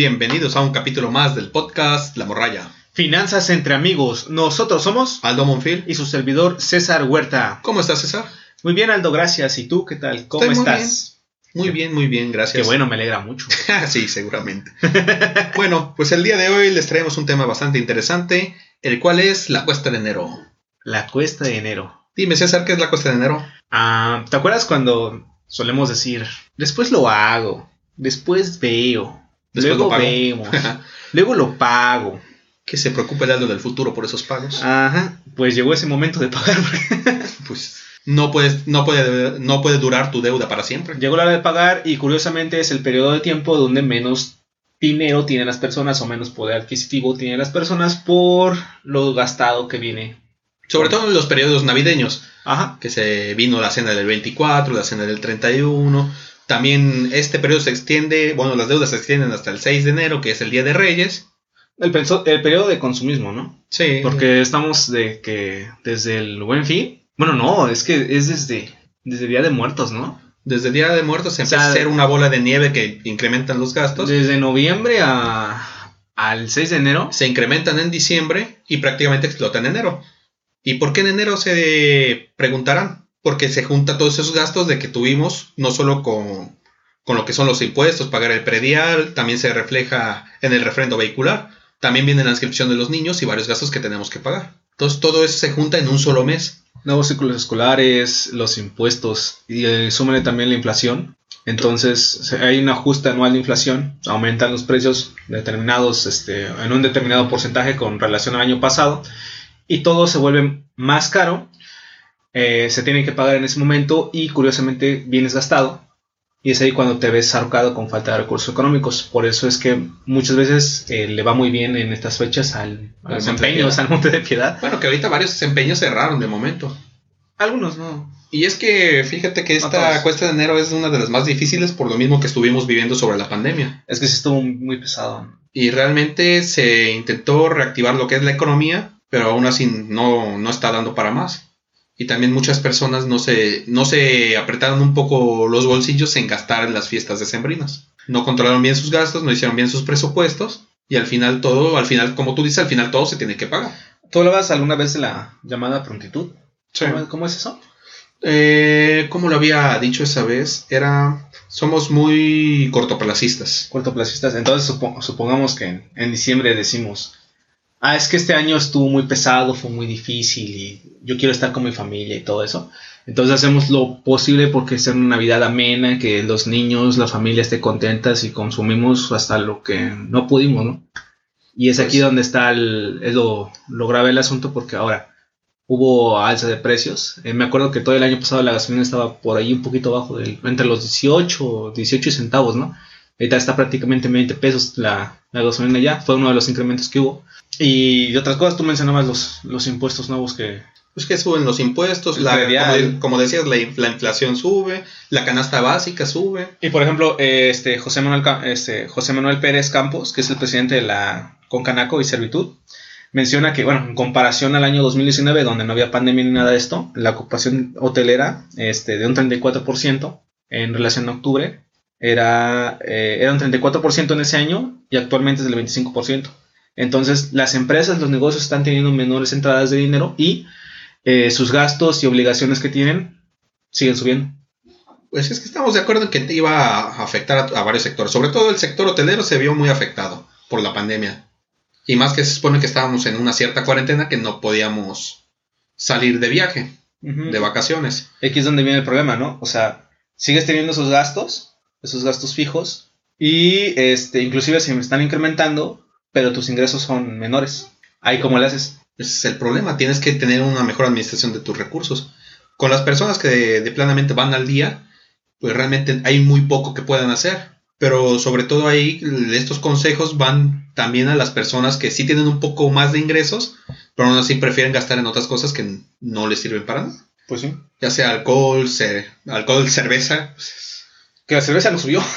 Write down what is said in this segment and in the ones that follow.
Bienvenidos a un capítulo más del podcast La Morralla. Finanzas entre amigos. Nosotros somos Aldo Monfil. y su servidor César Huerta. ¿Cómo estás, César? Muy bien, Aldo, gracias. ¿Y tú qué tal? ¿Cómo Estoy muy estás? Muy bien, muy bien, Qué gracias. bueno, me alegra mucho. sí, seguramente. bueno, pues el día de hoy les traemos un tema bastante interesante, el cual es la cuesta de enero. La cuesta de enero. Dime, César, ¿qué es la cuesta de enero? Ah, ¿Te acuerdas cuando solemos decir, después lo hago, después veo, Después luego lo pago"? vemos, luego lo pago? que se preocupe el Aldo del futuro por esos pagos. Ajá, pues llegó ese momento de pagar. Pues no, puedes, no, puede, no puede durar tu deuda para siempre. Llegó la hora de pagar y curiosamente es el periodo de tiempo donde menos dinero tienen las personas o menos poder adquisitivo tienen las personas por lo gastado que viene. Sobre todo en los periodos navideños. Ajá. que se vino la cena del 24, la cena del 31. También este periodo se extiende, bueno, las deudas se extienden hasta el 6 de enero, que es el Día de Reyes. El, el periodo de consumismo, ¿no? Sí. Porque estamos de que desde el buen fin. Bueno, no, es que es desde, desde Día de Muertos, ¿no? desde el Día de Muertos se O empieza a hacer una bola de nieve que incrementan los gastos. Desde noviembre a, al 6 de enero. Se incrementan en diciembre y prácticamente explotan en enero. ¿Y por qué en enero se preguntarán? Porque se junta todos esos gastos de que tuvimos, no solo con, con lo que son los impuestos, pagar el predial, también se refleja en el refrendo vehicular, también viene la inscripción de los niños y varios gastos que tenemos que pagar. Entonces todo eso se junta en un solo mes. Nuevos ciclos escolares, los impuestos y eh, también la inflación. Entonces hay un ajuste anual de inflación, aumentan los precios determinados este, en un determinado porcentaje con relación al año pasado y todo se vuelve más caro, eh, se tiene que pagar en ese momento y curiosamente vienes gastado y es ahí cuando te ves ahorcado con falta de recursos económicos. Por eso es que muchas veces eh, le va muy bien en estas fechas al, a los empeños, al Monte de Piedad. Bueno, que ahorita varios desempeños cerraron de momento. Algunos no. Y es que fíjate que esta cuesta de enero es una de las más difíciles por lo mismo que estuvimos viviendo sobre la pandemia. Es que sí estuvo muy pesado. Y realmente se intentó reactivar lo que es la economía, pero aún así no, no está dando para más. Y también muchas personas no se, no se apretaron un poco los bolsillos en gastar en las fiestas decembrinas. No controlaron bien sus gastos, no hicieron bien sus presupuestos. Y al final todo, al final, como tú dices, al final todo se tiene que pagar. ¿Tú hablabas alguna vez de la llamada prontitud? ¿Cómo, cómo es eso? Eh, como lo había dicho esa vez, era somos muy cortoplacistas. Cortoplacistas. Entonces supo- supongamos que en, en diciembre decimos, ah, es que este año estuvo muy pesado, fue muy difícil y yo quiero estar con mi familia y todo eso. Entonces hacemos lo posible porque sea una Navidad amena, que los niños, la familia esté contentas y consumimos hasta lo que no pudimos, ¿no? Y es aquí Pues- donde está el, es lo, lo grave del asunto porque ahora hubo alza de precios. Eh, me acuerdo que todo el año pasado la gasolina estaba por ahí un poquito abajo, del, entre los 18, 18 centavos, ¿no? Ahorita está prácticamente 20 pesos la, la gasolina ya, fue uno de los incrementos que hubo. Y de otras cosas, tú mencionabas los, los impuestos nuevos que... Pues que suben los impuestos, la, como, como decías, la, la inflación sube, la canasta básica sube. Y por ejemplo, este, José, Manuel, este, José Manuel Pérez Campos, que es el presidente de la Concanaco y Servitud, menciona que, bueno, en comparación al año 2019, donde no había pandemia ni nada de esto, la ocupación hotelera este, de un 34% en relación a octubre era, eh, era un 34% en ese año y actualmente es del 25%. Entonces, las empresas, los negocios están teniendo menores entradas de dinero y eh, sus gastos y obligaciones que tienen siguen subiendo. Pues es que estamos de acuerdo en que iba a afectar a, a varios sectores. Sobre todo el sector hotelero se vio muy afectado por la pandemia. Y más que se supone que estábamos en una cierta cuarentena que no podíamos salir de viaje, de vacaciones. Aquí es donde viene el problema, ¿no? O sea, sigues teniendo esos gastos, esos gastos fijos, y este, inclusive se están incrementando, pero tus ingresos son menores. Ahí cómo le haces. Ese es el problema. Tienes que tener una mejor administración de tus recursos. Con las personas que de, de planamente van al día, pues realmente hay muy poco que puedan hacer. Pero sobre todo ahí estos consejos van también a las personas que sí tienen un poco más de ingresos, pero aún así prefieren gastar en otras cosas que no les sirven para nada. Pues sí. Ya sea alcohol, alcohol, cerveza. Que la cerveza no subió.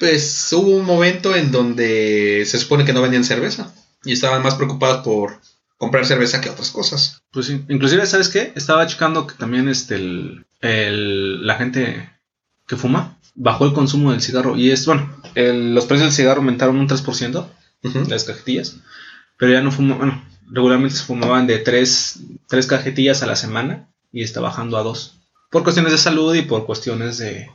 Pues hubo un momento en donde se supone que no vendían cerveza y estaban más preocupados por comprar cerveza que otras cosas. Pues sí. Inclusive, ¿sabes qué? Estaba checando que también este, el, el- la gente que fuma, bajó el consumo del cigarro. Y es, bueno, el- los precios del cigarro aumentaron un 3%, Ujú. las cajetillas, pero ya no fuma, bueno, regularmente se fumaban de 3, tres cajetillas a la semana y está bajando a 2. Por cuestiones de salud y por cuestiones de,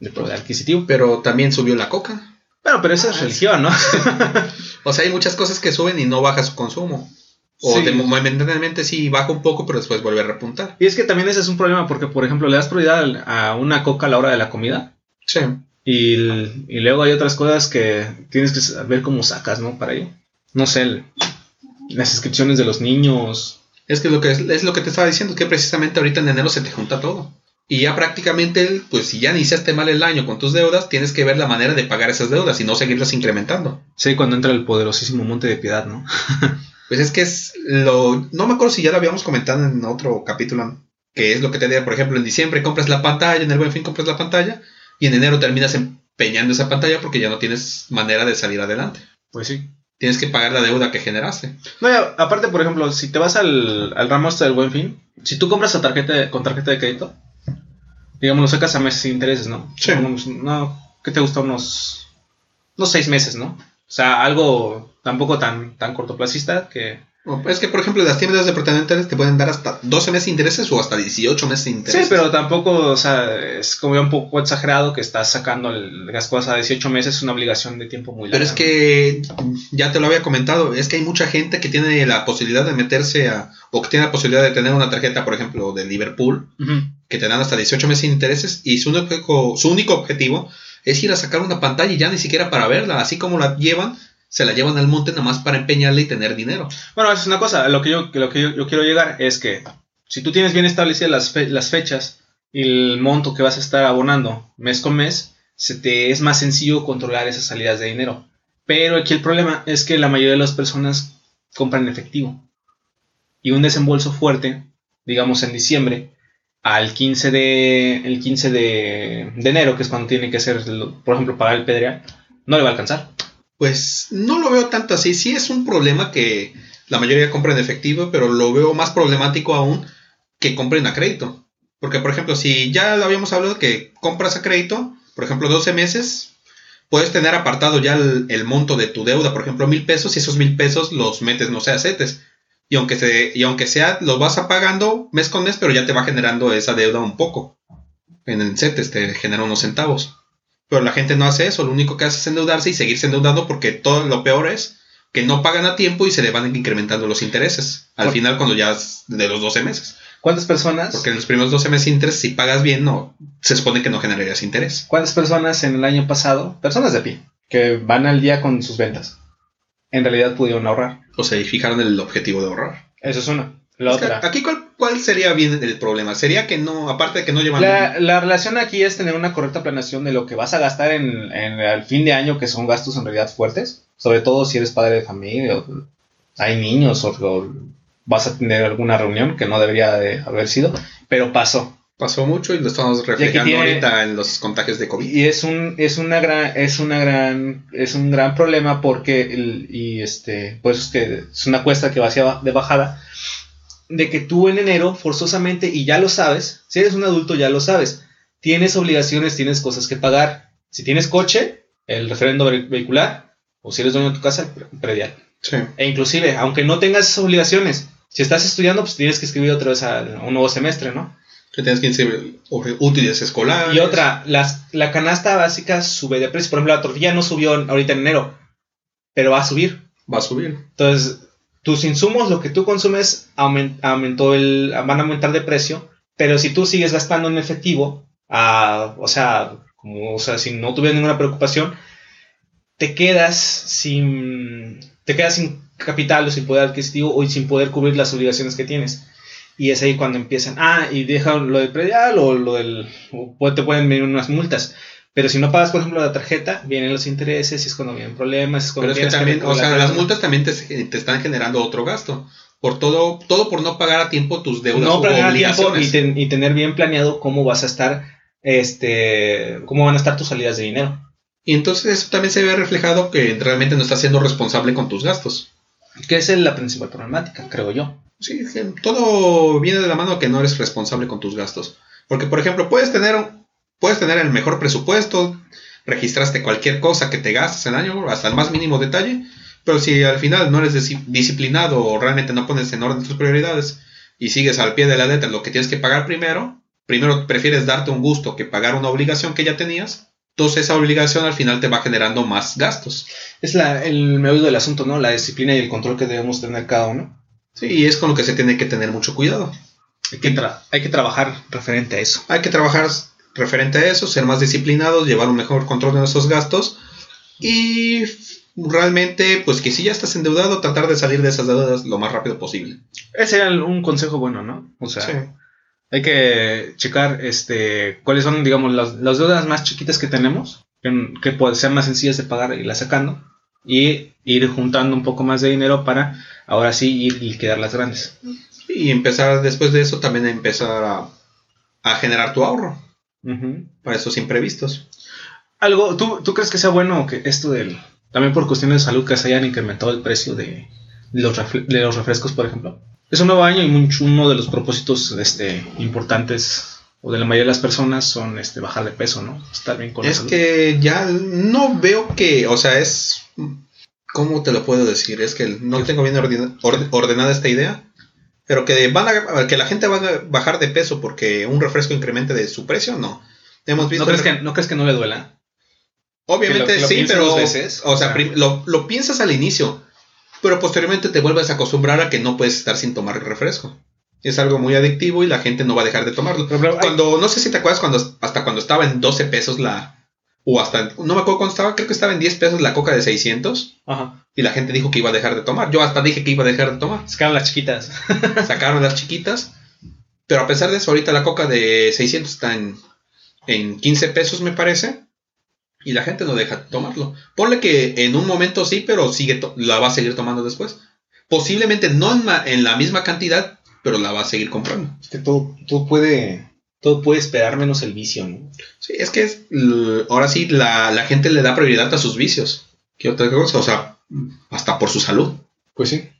de poder adquisitivo. Pero también subió la coca. Bueno, pero esa es Ah, religión, ¿no? O sea, hay muchas cosas que suben y no baja su consumo. O Sí. de momentáneamente sí baja un poco, pero después vuelve a repuntar. Y es que también ese es un problema porque, por ejemplo, le das prioridad a una coca a la hora de la comida Sí. y, y luego hay otras cosas que tienes que saber cómo sacas, ¿no? Para ello. No sé, el- las inscripciones de los niños. Es que lo que es, es lo que te estaba diciendo, que precisamente ahorita en enero se te junta todo. Y ya prácticamente, pues si ya iniciaste mal el año con tus deudas, tienes que ver la manera de pagar esas deudas y no seguirlas incrementando. Sí, cuando entra el poderosísimo monte de piedad, ¿no? Pues es que es lo... No me acuerdo si ya lo habíamos comentado en otro capítulo, que es lo que te digo, por ejemplo, en diciembre compras la pantalla, en el buen fin compras la pantalla, y en enero terminas empeñando esa pantalla porque ya no tienes manera de salir adelante. Pues sí. Tienes que pagar la deuda que generaste. No, aparte, por ejemplo, si te vas al, al ramo este del buen fin, si tú compras a tarjeta con tarjeta de crédito, digamos, lo sacas a meses sin intereses, ¿no? Sí. Unos- no, ¿qué te gusta? Unos, unos seis meses, ¿no? O sea, algo tampoco tan, tan cortoplacista que... Es que, por ejemplo, las tiendas departamentales te pueden dar hasta 12 meses de intereses o hasta 18 meses de Sí, intereses. pero tampoco, o sea, es como ya un poco exagerado que estás sacando el- las cosas a 18 meses, es una obligación de tiempo muy larga. Pero es que ya te lo había comentado, es que hay mucha gente que tiene la posibilidad de meterse a, o que tiene la posibilidad de tener una tarjeta, por ejemplo, de Liverpool, Ujú. Que te dan hasta 18 meses sin intereses, y su único, su único objetivo es ir a sacar una pantalla y ya ni siquiera para verla, así como la llevan, se la llevan al monte nada más para empeñarla y tener dinero. Bueno, eso es una cosa. Lo que yo, lo que yo, yo quiero llegar es que si tú tienes bien establecidas las, las fechas y el monto que vas a estar abonando mes con mes, se te es más sencillo controlar esas salidas de dinero. Pero aquí el problema es que la mayoría de las personas compran en efectivo. Y un desembolso fuerte, digamos en diciembre, al 15 de, el 15 de, de enero, que es cuando tiene que hacer, por ejemplo, pagar el pedreal, no le va a alcanzar. Pues no lo veo tanto así. Sí es un problema que la mayoría compra en efectivo, pero lo veo más problemático aún que compren a crédito. Porque, por ejemplo, si ya habíamos hablado que compras a crédito, por ejemplo, 12 meses, puedes tener apartado ya el, el monto de tu deuda, por ejemplo, mil pesos, y esos mil pesos los metes, no sé, a CETES. Y aunque, se, y aunque sea, los vas a pagando mes con mes, pero ya te va generando esa deuda un poco. En el CETES te genera unos centavos. Pero la gente no hace eso, lo único que hace es endeudarse y seguirse endeudando porque todo lo peor es que no pagan a tiempo y se le van incrementando los intereses. Al Por- final, cuando ya es de los 12 meses. ¿Cuántas personas? Porque en los primeros 12 meses de interés, si pagas bien, no se supone que no generarías interés. ¿Cuántas personas en el año pasado, personas de pie, que van al día con sus ventas, en realidad pudieron ahorrar? O sea, y fijaron el objetivo de ahorrar. Eso es una. La Es otra. aquí, ¿cuál, cuál sería bien el problema? Sería que no, aparte de que no llevan. La, la relación aquí es tener una correcta planeación de lo que vas a gastar en, en el fin de año, que son gastos en realidad fuertes, sobre todo si eres padre de familia o hay niños o, o vas a tener alguna reunión que no debería de haber sido, pero pasó. Pasó mucho y lo estamos reflejando tiene- ahorita en los contagios de COVID. Y es un, es una gran, es una gran, es un gran problema porque el- y este, pues es que es una cuesta que va hacia de bajada, de que tú en enero, forzosamente, y ya lo sabes, si eres un adulto ya lo sabes, tienes obligaciones, tienes cosas que pagar. Si tienes coche, el referendo ve- vehicular, o si eres dueño de tu casa, predial. Sí. E inclusive, aunque no tengas esas obligaciones, si estás estudiando, pues tienes que escribir otra vez a un nuevo semestre, ¿no? Que que inscribir útiles escolares. Y otra, las, la canasta básica sube de precio. Por ejemplo, la tortilla no subió ahorita en enero, pero va a subir. Va a subir. Entonces, tus insumos, lo que tú consumes, aumen- aumentó el, van a aumentar de precio, pero si tú sigues gastando en efectivo, ah, o sea, como, o sea, si no tuvieras ninguna preocupación, te quedas sin, te quedas sin capital o sin poder adquisitivo o sin poder cubrir las obligaciones que tienes. Y es ahí cuando empiezan, ah, y dejan lo del predial o lo del, o te pueden venir unas multas. Pero si no pagas, por ejemplo, la tarjeta, vienen los intereses y es cuando vienen problemas. Es cuando Pero es que también, o sea, la las multas también te, te están generando otro gasto. Por todo, todo por no pagar a tiempo tus deudas no o planear a tiempo y, ten- y tener bien planeado cómo vas a estar, este, cómo van a estar tus salidas de dinero. Y entonces eso también se ve reflejado que realmente no estás siendo responsable con tus gastos. Que esa es la principal problemática, creo yo. Sí, todo viene de la mano que no eres responsable con tus gastos. Porque, por ejemplo, puedes tener, puedes tener el mejor presupuesto, registraste cualquier cosa que te gastes el año, hasta el más mínimo detalle, pero si al final no eres disciplinado o realmente no pones en orden tus prioridades y sigues al pie de la letra lo que tienes que pagar primero, primero prefieres darte un gusto que pagar una obligación que ya tenías, entonces esa obligación al final te va generando más gastos. Es la, el meollo del asunto, ¿no? La disciplina y el control que debemos tener cada uno. Sí, y es con lo que se tiene que tener mucho cuidado. Hay que, hay que trabajar referente a eso. Hay que trabajar referente a eso, ser más disciplinados, llevar un mejor control de nuestros gastos y realmente, pues que si ya estás endeudado, tratar de salir de esas deudas lo más rápido posible. Ese era un consejo bueno, ¿no? O sea, hay que checar este, cuáles son, digamos, las, deudas más chiquitas que tenemos, que, que pueden ser más sencillas de pagar y las sacando, y ir juntando un poco más de dinero para ahora sí ir y quedar las grandes. Y empezar después de eso también a empezar a, a generar tu ahorro para esos imprevistos. Algo, ¿tú, ¿tú, crees que sea bueno que esto del, también por cuestiones de salud, que se hayan incrementado el precio de los, de los refrescos, por ejemplo? Es un nuevo año y mucho, uno de los propósitos este, importantes o de la mayoría de las personas son este, bajar de peso, ¿no? Estar bien con Es que ya no veo que, o sea, es... ¿Cómo te lo puedo decir? Es que no tengo bien ordenada esta idea pero que van a, que la gente va a bajar de peso porque un refresco incremente de su precio, no. Hemos visto ¿No, crees que, ¿No crees que no le duela? Obviamente sí, pero o sea, lo, piensas al inicio, pero posteriormente te vuelves a acostumbrar a que no puedes estar sin tomar el refresco. Es algo muy adictivo y la gente no va a dejar de tomarlo. cuando, no sé si te acuerdas cuando hasta cuando estaba en 12 pesos la, o hasta, no me acuerdo cuando estaba, creo que estaba en 10 pesos la coca de 600. Ajá. Y la gente dijo que iba a dejar de tomar. Yo hasta dije que iba a dejar de tomar. Sacaron las chiquitas. Sacaron las chiquitas. Pero a pesar de eso, ahorita la coca de 600 está en, en 15 pesos, me parece. Y la gente no deja de tomarlo. Ponle que en un momento sí, pero sigue la va a seguir tomando después. Posiblemente no en, en la misma cantidad, pero la va a seguir comprando. Es que todo, todo puede todo puede esperar menos el vicio, ¿no? Sí, es que es, ahora sí la, gente le da prioridad a sus vicios. ¿Qué otra cosa? O sea, hasta por su salud. Pues sí.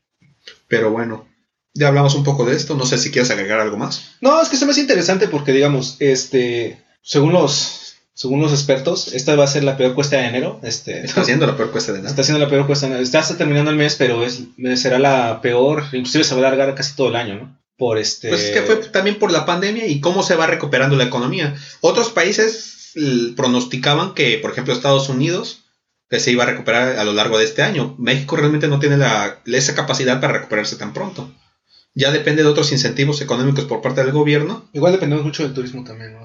Pero bueno, ya hablamos un poco de esto. No sé si quieres agregar algo más. No, es que se me hace interesante porque, digamos, este, según los, según los expertos, esta va a ser la peor cuesta de enero. Este, está siendo la peor cuesta de enero. Está siendo la peor cuesta de enero. Está terminando el mes, pero es, será la peor. Inclusive se va a alargar casi todo el año, ¿no? por este... Pues es que fue también por la pandemia y cómo se va recuperando la economía. Otros países pronosticaban que, por ejemplo, Estados Unidos, que se iba a recuperar a lo largo de este año. México realmente no tiene la, esa capacidad para recuperarse tan pronto. Ya depende de otros incentivos económicos por parte del gobierno. Igual dependemos mucho del turismo también, ¿no?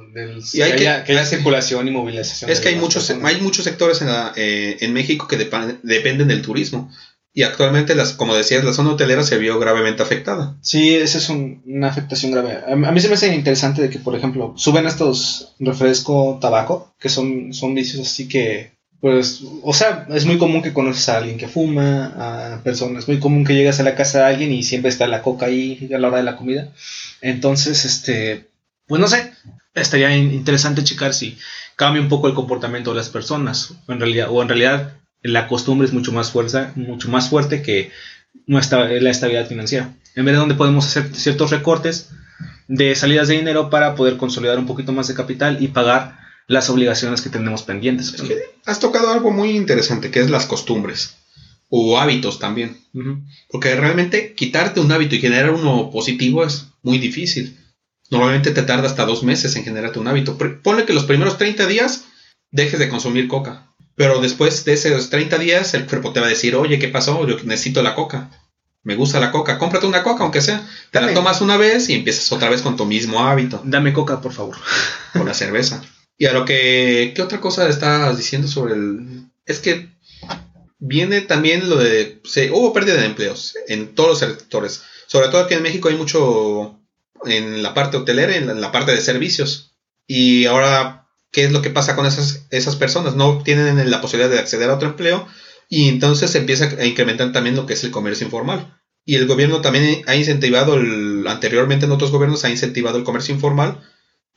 y hay que, haya, circulación y movilización. Es que hay muchos, hay muchos sectores en, eh, en México que dependen del turismo. Y actualmente, las, como decías, la zona hotelera se vio gravemente afectada. Sí, esa es una afectación grave. A, mí se me hace interesante de que, por ejemplo, suben estos refresco tabaco, que son, son vicios así que, pues, o sea, es muy común que conoces a alguien que fuma, a personas, es muy común que llegas a la casa de alguien y siempre está la coca ahí a la hora de la comida. Entonces, este, pues no sé, estaría interesante checar si cambia un poco el comportamiento de las personas, en realidad, o en realidad la costumbre es mucho más, fuerza, mucho más fuerte que nuestra, la estabilidad financiera. En vez de donde podemos hacer ciertos recortes de salidas de dinero para poder consolidar un poquito más de capital y pagar las obligaciones que tenemos pendientes. has tocado algo muy interesante, que es las costumbres o hábitos también. Porque realmente quitarte un hábito y generar uno positivo es muy difícil. Normalmente te tarda hasta dos meses en generarte un hábito. Ponle que los primeros 30 días dejes de consumir coca. Pero después de esos 30 días, el cuerpo te va a decir, oye, ¿qué pasó? Yo necesito la coca. Me gusta la coca. Cómprate una coca, aunque sea. Te la tomas una vez y empiezas otra vez con tu mismo hábito. Dame coca, por favor. Con la cerveza. Y a lo que... ¿Qué otra cosa estás diciendo sobre el...? Es que viene también lo de... Se, hubo pérdida de empleos en todos los sectores. Sobre todo aquí en México hay mucho en la parte hotelera, en la parte de servicios. Y ahora qué es lo que pasa con esas, esas personas. No tienen la posibilidad de acceder a otro empleo y entonces se empieza a incrementar también lo que es el comercio informal. Y el gobierno también ha incentivado, anteriormente en otros gobiernos ha incentivado el comercio informal,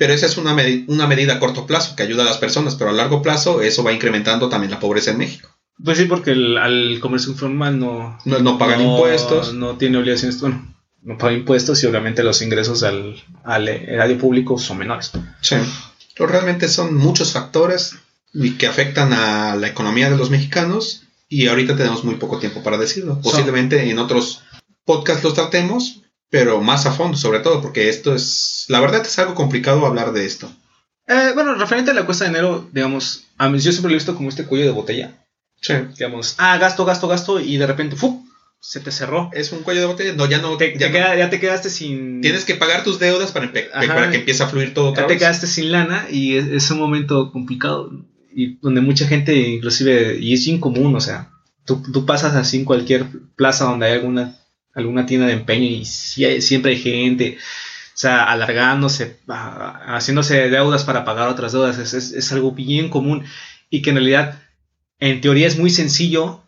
pero esa es una, una medida a corto plazo que ayuda a las personas, pero a largo plazo eso va incrementando también la pobreza en México. Pues sí, porque el, al comercio informal no, no, pagan impuestos. No tiene obligaciones, bueno, no pagan impuestos y obviamente los ingresos al, al erario público son menores. Sí. Pero realmente son muchos factores que afectan a la economía de los mexicanos y ahorita tenemos muy poco tiempo para decirlo. Posiblemente en otros podcasts los tratemos, pero más a fondo sobre todo, porque esto es, la verdad es algo complicado hablar de esto. Eh, bueno, referente a la cuesta de enero, digamos, a mí, yo siempre lo he visto como este cuello de botella. Sí. Digamos, ah, gasto, gasto, gasto, y de repente, ¡fu! se te cerró. Es un cuello de botella, no, ya no. Te- ya, te no- queda- ya te quedaste sin. Tienes que pagar tus deudas para, Ajá. para que empiece a fluir todo ya te vez. quedaste sin lana y es, es un momento complicado y donde mucha gente inclusive y es incomún o sea tú, tú pasas así en cualquier plaza donde hay alguna alguna tienda de empeño y siempre hay gente o sea alargándose haciéndose deudas para pagar otras deudas es, es- es algo bien común y que en realidad en teoría es muy sencillo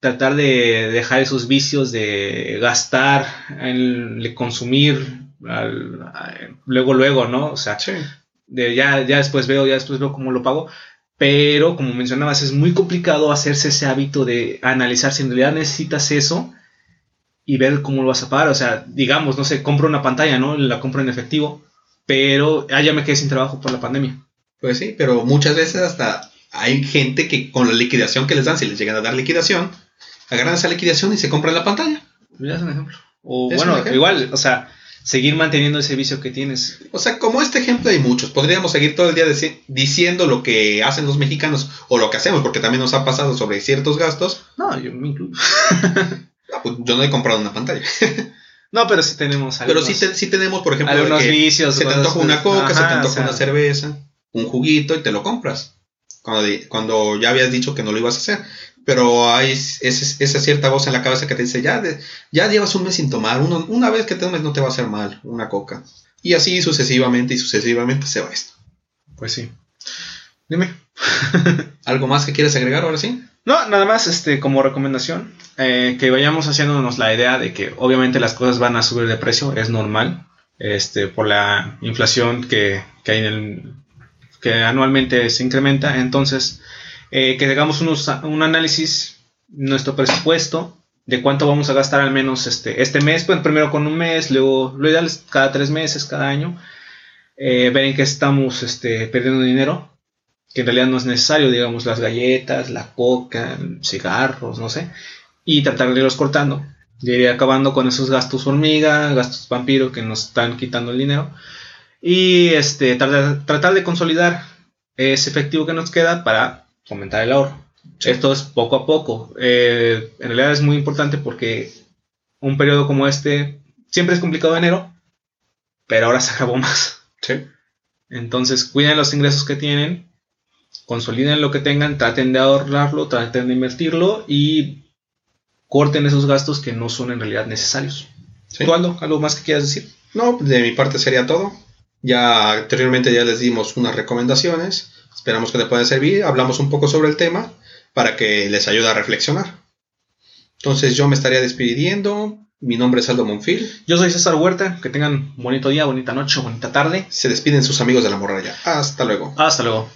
tratar de dejar esos vicios de gastar el- de consumir al- luego luego no o sea Sí. de ya, ya después veo, ya después veo cómo lo pago. Pero como mencionabas, es muy complicado hacerse ese hábito de analizar si en realidad necesitas eso y ver cómo lo vas a pagar. O sea, digamos, no sé, compro una pantalla, ¿no? La compro en efectivo, pero ah, ya me quedé sin trabajo por la pandemia. Pues sí, pero muchas veces hasta hay gente que con la liquidación que les dan, si les llegan a dar liquidación, agarran esa liquidación y se compran la pantalla. Ya es un ejemplo. O bueno, ejemplo. igual, o sea, seguir manteniendo ese vicio que tienes. O sea, como este ejemplo hay muchos. Podríamos seguir todo el día diciendo lo que hacen los mexicanos o lo que hacemos, porque también nos ha pasado sobre ciertos gastos. No, yo me incluyo. Ah, pues yo no he comprado una pantalla. No, pero sí tenemos Pero algunos, sí, te- sí tenemos, por ejemplo, algunos que vicios. se te antoja una coca, se te antoja o sea, una cerveza, un juguito y te lo compras. Cuando, cuando ya habías dicho que no lo ibas a hacer. Pero hay ese- esa cierta voz en la cabeza que te dice, ya, de- ya llevas un mes sin tomar, uno- una vez que te tomes no te va a hacer mal, una coca. Y así sucesivamente y sucesivamente se va esto. Pues sí. Dime. ¿Algo más que quieres agregar ahora sí? No, nada más este, como recomendación, eh, que vayamos haciéndonos la idea de que obviamente las cosas van a subir de precio, es normal, este, por la inflación que, que hay en el, que anualmente se incrementa. Entonces, eh, que hagamos unos- un análisis, nuestro presupuesto, de cuánto vamos a gastar al menos este, este mes, pues primero con un mes, luego lo ideal es cada tres meses, cada año, eh, ver en qué estamos este, perdiendo dinero que en realidad no es necesario, digamos, las galletas, la coca, cigarros, no sé, y tratar de irlos cortando, de ir acabando con esos gastos hormiga, gastos vampiro que nos están quitando el dinero, y este, tratar, tratar de consolidar ese efectivo que nos queda para fomentar el ahorro. Esto es poco a poco. Eh, en realidad es muy importante porque un periodo como este siempre es complicado enero, pero ahora se agravó más. Sí. Entonces, cuiden los ingresos que tienen, consoliden lo que tengan, traten de ahorrarlo, traten de invertirlo y corten esos gastos que no son en realidad necesarios. Sí. ¿Tú, Aldo, algo más que quieras decir? No, de mi parte sería todo. Ya anteriormente ya les dimos unas recomendaciones. Esperamos que les puedan servir. Hablamos un poco sobre el tema para que les ayude a reflexionar. Entonces yo me estaría despidiendo. Mi nombre es Aldo Monfil. Yo soy César Huerta, que tengan un bonito día, bonita noche, bonita tarde. Se despiden sus amigos de la morralla. Hasta luego. Hasta luego.